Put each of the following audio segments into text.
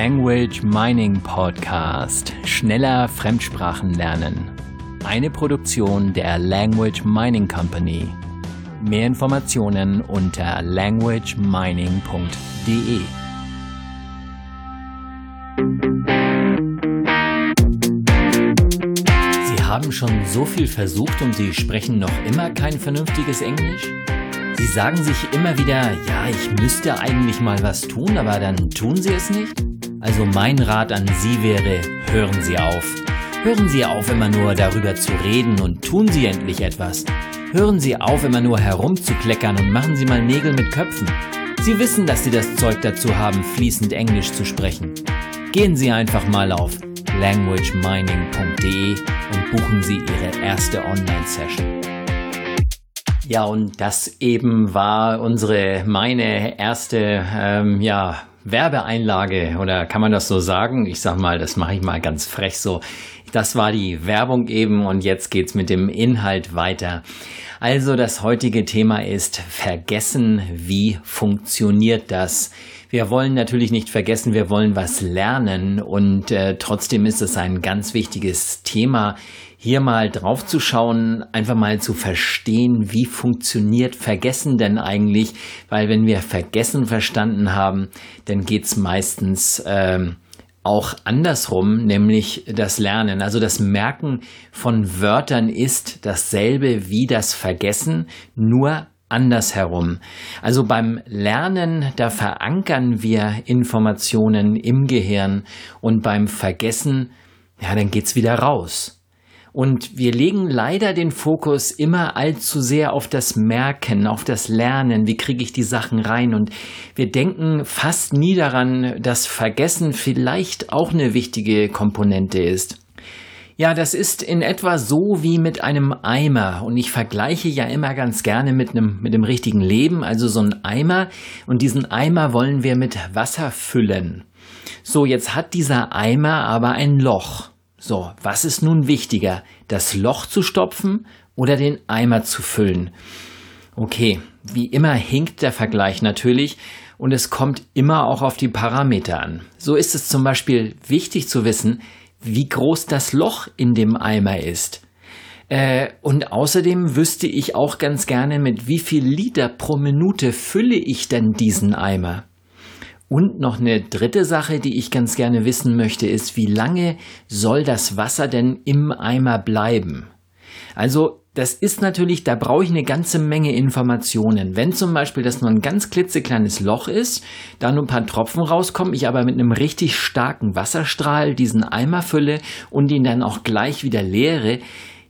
Language Mining Podcast. Schneller Fremdsprachen lernen. Eine Produktion der Language Mining Company. Mehr Informationen unter languagemining.de. Sie haben schon so viel versucht und Sie sprechen noch immer kein vernünftiges Englisch? Sie sagen sich immer wieder, ja, ich müsste eigentlich mal was tun, aber dann tun Sie es nicht? Also mein Rat an Sie wäre, hören Sie auf. Hören Sie auf, immer nur darüber zu reden und tun Sie endlich etwas. Hören Sie auf, immer nur herumzukleckern und machen Sie mal Nägel mit Köpfen. Sie wissen, dass Sie das Zeug dazu haben, fließend Englisch zu sprechen. Gehen Sie einfach mal auf languagemining.de und buchen Sie Ihre erste Online-Session. Ja, und das eben war unsere, meine erste, ähm, ja, Werbeeinlage oder kann man das so sagen? Ich sag mal, das mache ich mal ganz frech so. Das war die Werbung eben und jetzt geht's mit dem Inhalt weiter. Also das heutige Thema ist Vergessen, wie funktioniert das? Wir wollen natürlich nicht vergessen, wir wollen was lernen und äh, trotzdem ist es ein ganz wichtiges Thema, hier mal drauf zu schauen, einfach mal zu verstehen, wie funktioniert Vergessen denn eigentlich, weil wenn wir Vergessen verstanden haben, dann geht's meistens ähm, auch andersrum, nämlich das Lernen. Also das Merken von Wörtern ist dasselbe wie das Vergessen, nur andersherum. Also beim Lernen, da verankern wir Informationen im Gehirn und beim Vergessen, ja, dann geht's wieder raus. Und wir legen leider den Fokus immer allzu sehr auf das Merken, auf das Lernen, wie kriege ich die Sachen rein. Und wir denken fast nie daran, dass Vergessen vielleicht auch eine wichtige Komponente ist. Ja, das ist in etwa so wie mit einem Eimer. Und ich vergleiche ja immer ganz gerne mit einem, mit dem richtigen Leben. Also so ein Eimer. Und diesen Eimer wollen wir mit Wasser füllen. So, jetzt hat dieser Eimer aber ein Loch. So, was ist nun wichtiger, das Loch zu stopfen oder den Eimer zu füllen? Okay, wie immer hinkt der Vergleich natürlich und es kommt immer auch auf die Parameter an. So ist es zum Beispiel wichtig zu wissen, wie groß das Loch in dem Eimer ist. Äh, und außerdem wüsste ich auch ganz gerne, mit wie viel Liter pro Minute fülle ich denn diesen Eimer. Und noch eine dritte Sache, die ich ganz gerne wissen möchte, ist, wie lange soll das Wasser denn im Eimer bleiben? Also das ist natürlich, da brauche ich eine ganze Menge Informationen. Wenn zum Beispiel das nur ein ganz klitzekleines Loch ist, da nur ein paar Tropfen rauskommen, ich aber mit einem richtig starken Wasserstrahl diesen Eimer fülle und ihn dann auch gleich wieder leere,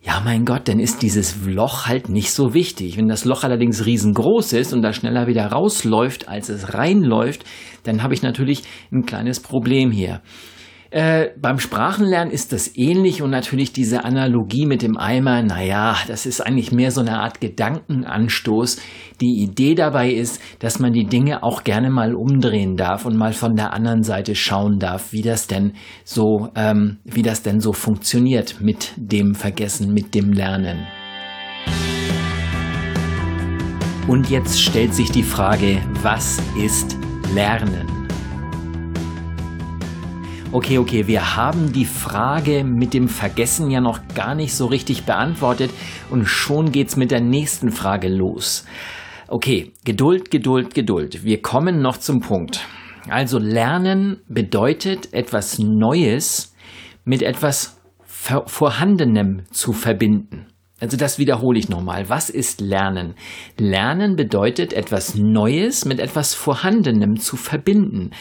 ja, mein Gott, dann ist dieses Loch halt nicht so wichtig. Wenn das Loch allerdings riesengroß ist und da schneller wieder rausläuft, als es reinläuft, dann habe ich natürlich ein kleines Problem hier. Äh, beim Sprachenlernen ist das ähnlich und natürlich diese Analogie mit dem Eimer, naja, das ist eigentlich mehr so eine Art Gedankenanstoß. Die Idee dabei ist, dass man die Dinge auch gerne mal umdrehen darf und mal von der anderen Seite schauen darf, wie das denn so, ähm, wie das denn so funktioniert mit dem Vergessen, mit dem Lernen. Und jetzt stellt sich die Frage, was ist Lernen? Okay, okay, wir haben die Frage mit dem Vergessen ja noch gar nicht so richtig beantwortet und schon geht's mit der nächsten Frage los. Okay, Geduld, Geduld, Geduld. Wir kommen noch zum Punkt. Also Lernen bedeutet etwas Neues mit etwas Vorhandenem zu verbinden. Also das wiederhole ich nochmal. Was ist Lernen? Lernen bedeutet etwas Neues mit etwas Vorhandenem zu verbinden.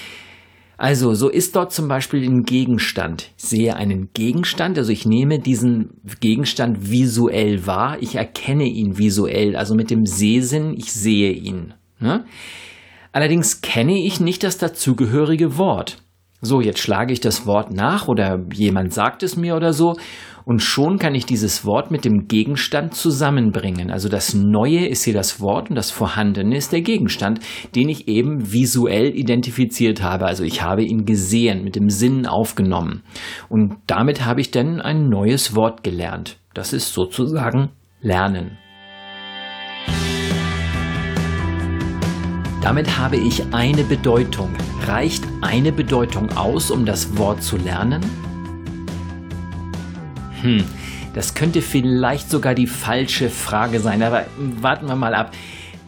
Also, so ist dort zum Beispiel ein Gegenstand. Ich sehe einen Gegenstand, also ich nehme diesen Gegenstand visuell wahr, ich erkenne ihn visuell, also mit dem Sehsinn, ich sehe ihn. Ne? Allerdings kenne ich nicht das dazugehörige Wort. So, jetzt schlage ich das Wort nach oder jemand sagt es mir oder so und schon kann ich dieses Wort mit dem Gegenstand zusammenbringen. Also das Neue ist hier das Wort und das Vorhandene ist der Gegenstand, den ich eben visuell identifiziert habe. Also ich habe ihn gesehen, mit dem Sinn aufgenommen. Und damit habe ich dann ein neues Wort gelernt. Das ist sozusagen Lernen. Damit habe ich eine Bedeutung. Reicht eine Bedeutung aus, um das Wort zu lernen? Hm, das könnte vielleicht sogar die falsche Frage sein, aber warten wir mal ab.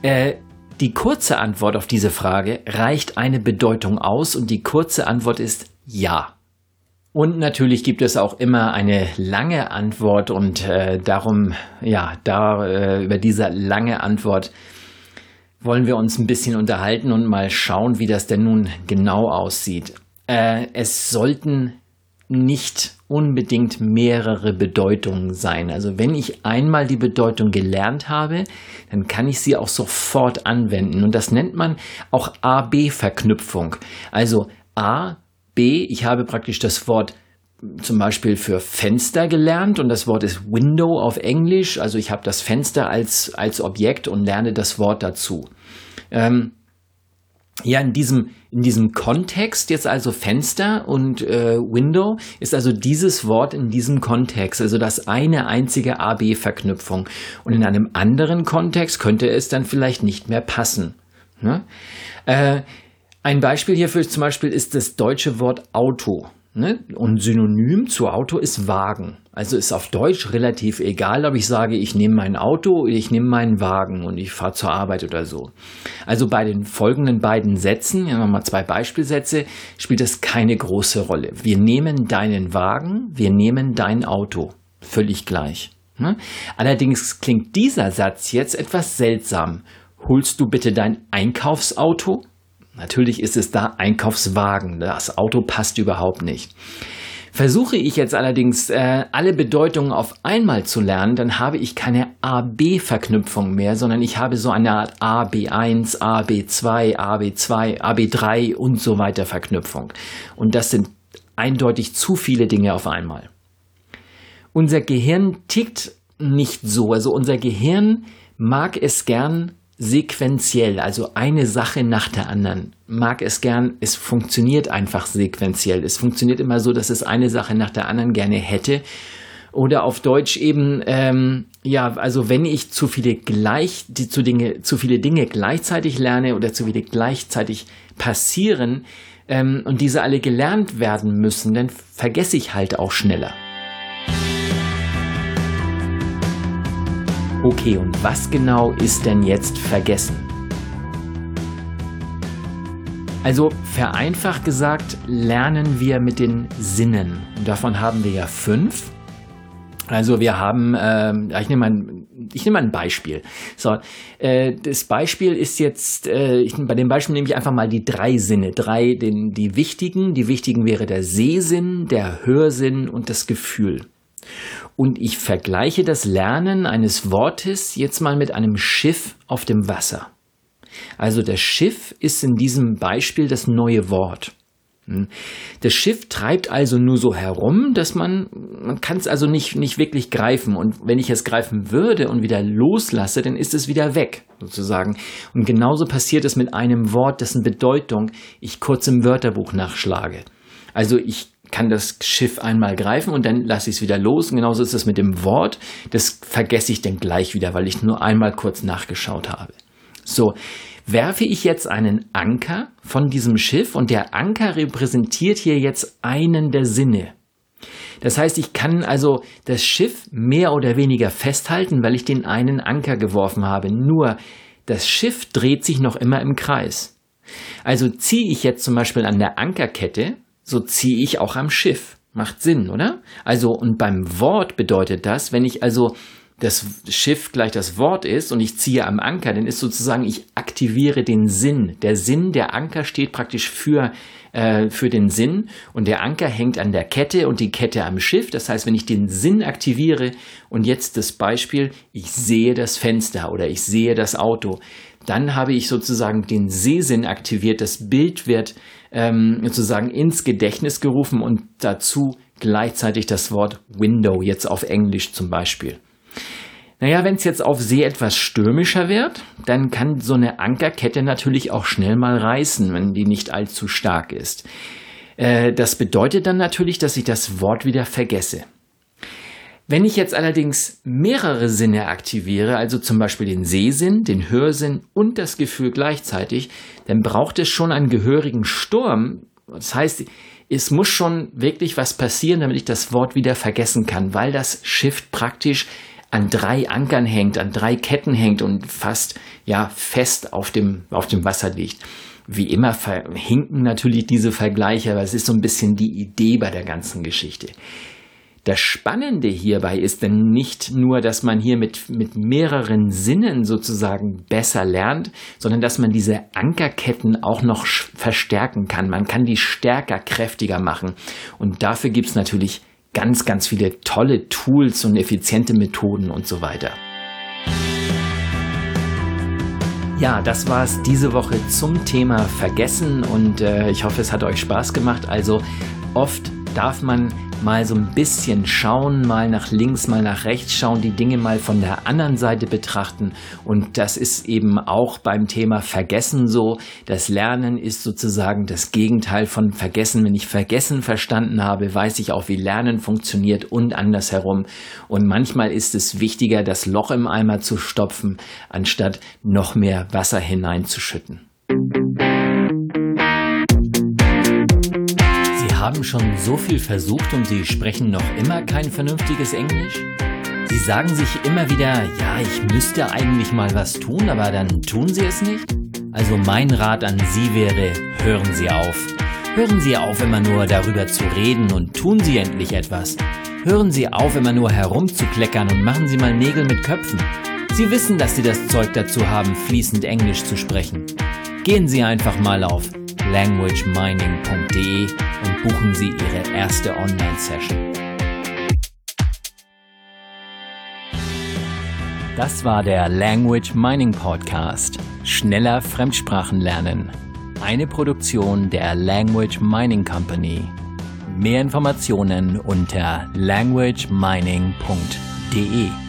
Äh, die kurze Antwort auf diese Frage, reicht eine Bedeutung aus? Und die kurze Antwort ist ja. Und natürlich gibt es auch immer eine lange Antwort und äh, darum, ja, da äh, über diese lange Antwort wollen wir uns ein bisschen unterhalten und mal schauen, wie das denn nun genau aussieht. Äh, es sollten nicht unbedingt mehrere Bedeutungen sein. Also wenn ich einmal die Bedeutung gelernt habe, dann kann ich sie auch sofort anwenden. Und das nennt man auch A-B-Verknüpfung. Also A, B, ich habe praktisch das Wort zum Beispiel für Fenster gelernt und das Wort ist Window auf Englisch. Also ich habe das Fenster als, als Objekt und lerne das Wort dazu. Ähm, ja, in diesem, in diesem Kontext jetzt also Fenster und äh, Window ist also dieses Wort in diesem Kontext, also das eine einzige AB-Verknüpfung. Und in einem anderen Kontext könnte es dann vielleicht nicht mehr passen. Ne? Äh, ein Beispiel hierfür zum Beispiel ist das deutsche Wort Auto. Ne? Und Synonym zu Auto ist Wagen. Also ist auf Deutsch relativ egal, ob ich sage, ich nehme mein Auto ich nehme meinen Wagen und ich fahre zur Arbeit oder so. Also bei den folgenden beiden Sätzen, ja nochmal zwei Beispielsätze, spielt das keine große Rolle. Wir nehmen deinen Wagen, wir nehmen dein Auto. Völlig gleich. Ne? Allerdings klingt dieser Satz jetzt etwas seltsam. Holst du bitte dein Einkaufsauto? Natürlich ist es da Einkaufswagen. Das Auto passt überhaupt nicht. Versuche ich jetzt allerdings äh, alle Bedeutungen auf einmal zu lernen, dann habe ich keine A-B-Verknüpfung mehr, sondern ich habe so eine Art AB1, AB2, AB2, AB3 und so weiter Verknüpfung. Und das sind eindeutig zu viele Dinge auf einmal. Unser Gehirn tickt nicht so. Also unser Gehirn mag es gern sequenziell, also eine Sache nach der anderen. Mag es gern, es funktioniert einfach sequenziell. Es funktioniert immer so, dass es eine Sache nach der anderen gerne hätte. Oder auf Deutsch eben, ähm, ja, also wenn ich zu viele gleich, die, zu, Dinge, zu viele Dinge gleichzeitig lerne oder zu viele gleichzeitig passieren ähm, und diese alle gelernt werden müssen, dann vergesse ich halt auch schneller. Okay, und was genau ist denn jetzt vergessen? Also vereinfacht gesagt, lernen wir mit den Sinnen. Und davon haben wir ja fünf. Also wir haben, äh, ich nehme mal, ich nehme mal ein Beispiel. So, äh, das Beispiel ist jetzt, äh, ich, bei dem Beispiel nehme ich einfach mal die drei Sinne, drei, den, die wichtigen. Die wichtigen wäre der Sehsinn, der Hörsinn und das Gefühl. Und ich vergleiche das Lernen eines Wortes jetzt mal mit einem Schiff auf dem Wasser. Also das Schiff ist in diesem Beispiel das neue Wort. Hm. Das Schiff treibt also nur so herum, dass man, man kann es also nicht, nicht wirklich greifen. Und wenn ich es greifen würde und wieder loslasse, dann ist es wieder weg, sozusagen. Und genauso passiert es mit einem Wort, dessen Bedeutung ich kurz im Wörterbuch nachschlage. Also ich kann das Schiff einmal greifen und dann lasse ich es wieder los. Und genauso ist es mit dem Wort. Das vergesse ich dann gleich wieder, weil ich nur einmal kurz nachgeschaut habe. So, werfe ich jetzt einen Anker von diesem Schiff und der Anker repräsentiert hier jetzt einen der Sinne. Das heißt, ich kann also das Schiff mehr oder weniger festhalten, weil ich den einen Anker geworfen habe. Nur das Schiff dreht sich noch immer im Kreis. Also ziehe ich jetzt zum Beispiel an der Ankerkette, so ziehe ich auch am Schiff. Macht Sinn, oder? Also, und beim Wort bedeutet das, wenn ich also das Schiff gleich das Wort ist und ich ziehe am Anker, dann ist sozusagen, ich aktiviere den Sinn. Der Sinn, der Anker steht praktisch für, äh, für den Sinn und der Anker hängt an der Kette und die Kette am Schiff. Das heißt, wenn ich den Sinn aktiviere und jetzt das Beispiel, ich sehe das Fenster oder ich sehe das Auto, dann habe ich sozusagen den Sehsinn aktiviert. Das Bild wird ähm, sozusagen ins Gedächtnis gerufen und dazu gleichzeitig das Wort Window, jetzt auf Englisch zum Beispiel. Naja, wenn es jetzt auf See etwas stürmischer wird, dann kann so eine Ankerkette natürlich auch schnell mal reißen, wenn die nicht allzu stark ist. Äh, das bedeutet dann natürlich, dass ich das Wort wieder vergesse. Wenn ich jetzt allerdings mehrere Sinne aktiviere, also zum Beispiel den Sehsinn, den Hörsinn und das Gefühl gleichzeitig, dann braucht es schon einen gehörigen Sturm. Das heißt, es muss schon wirklich was passieren, damit ich das Wort wieder vergessen kann, weil das Shift praktisch an drei Ankern hängt, an drei Ketten hängt und fast ja fest auf dem auf dem Wasser liegt. Wie immer verhinken natürlich diese Vergleiche, aber es ist so ein bisschen die Idee bei der ganzen Geschichte. Das Spannende hierbei ist denn nicht nur, dass man hier mit, mit mehreren Sinnen sozusagen besser lernt, sondern dass man diese Ankerketten auch noch verstärken kann. Man kann die stärker, kräftiger machen. Und dafür gibt es natürlich ganz, ganz viele tolle Tools und effiziente Methoden und so weiter. Ja, das war es diese Woche zum Thema Vergessen und äh, ich hoffe, es hat euch Spaß gemacht. Also oft darf man mal so ein bisschen schauen, mal nach links, mal nach rechts schauen, die Dinge mal von der anderen Seite betrachten. Und das ist eben auch beim Thema Vergessen so. Das Lernen ist sozusagen das Gegenteil von Vergessen. Wenn ich Vergessen verstanden habe, weiß ich auch, wie Lernen funktioniert und andersherum. Und manchmal ist es wichtiger, das Loch im Eimer zu stopfen, anstatt noch mehr Wasser hineinzuschütten. Haben schon so viel versucht und Sie sprechen noch immer kein vernünftiges Englisch? Sie sagen sich immer wieder, ja, ich müsste eigentlich mal was tun, aber dann tun Sie es nicht? Also mein Rat an Sie wäre, hören Sie auf. Hören Sie auf, immer nur darüber zu reden und tun Sie endlich etwas. Hören Sie auf, immer nur herumzukleckern und machen Sie mal Nägel mit Köpfen. Sie wissen, dass Sie das Zeug dazu haben, fließend Englisch zu sprechen. Gehen Sie einfach mal auf languagemining.de und buchen Sie Ihre erste Online-Session. Das war der Language Mining Podcast. Schneller Fremdsprachen lernen. Eine Produktion der Language Mining Company. Mehr Informationen unter languagemining.de.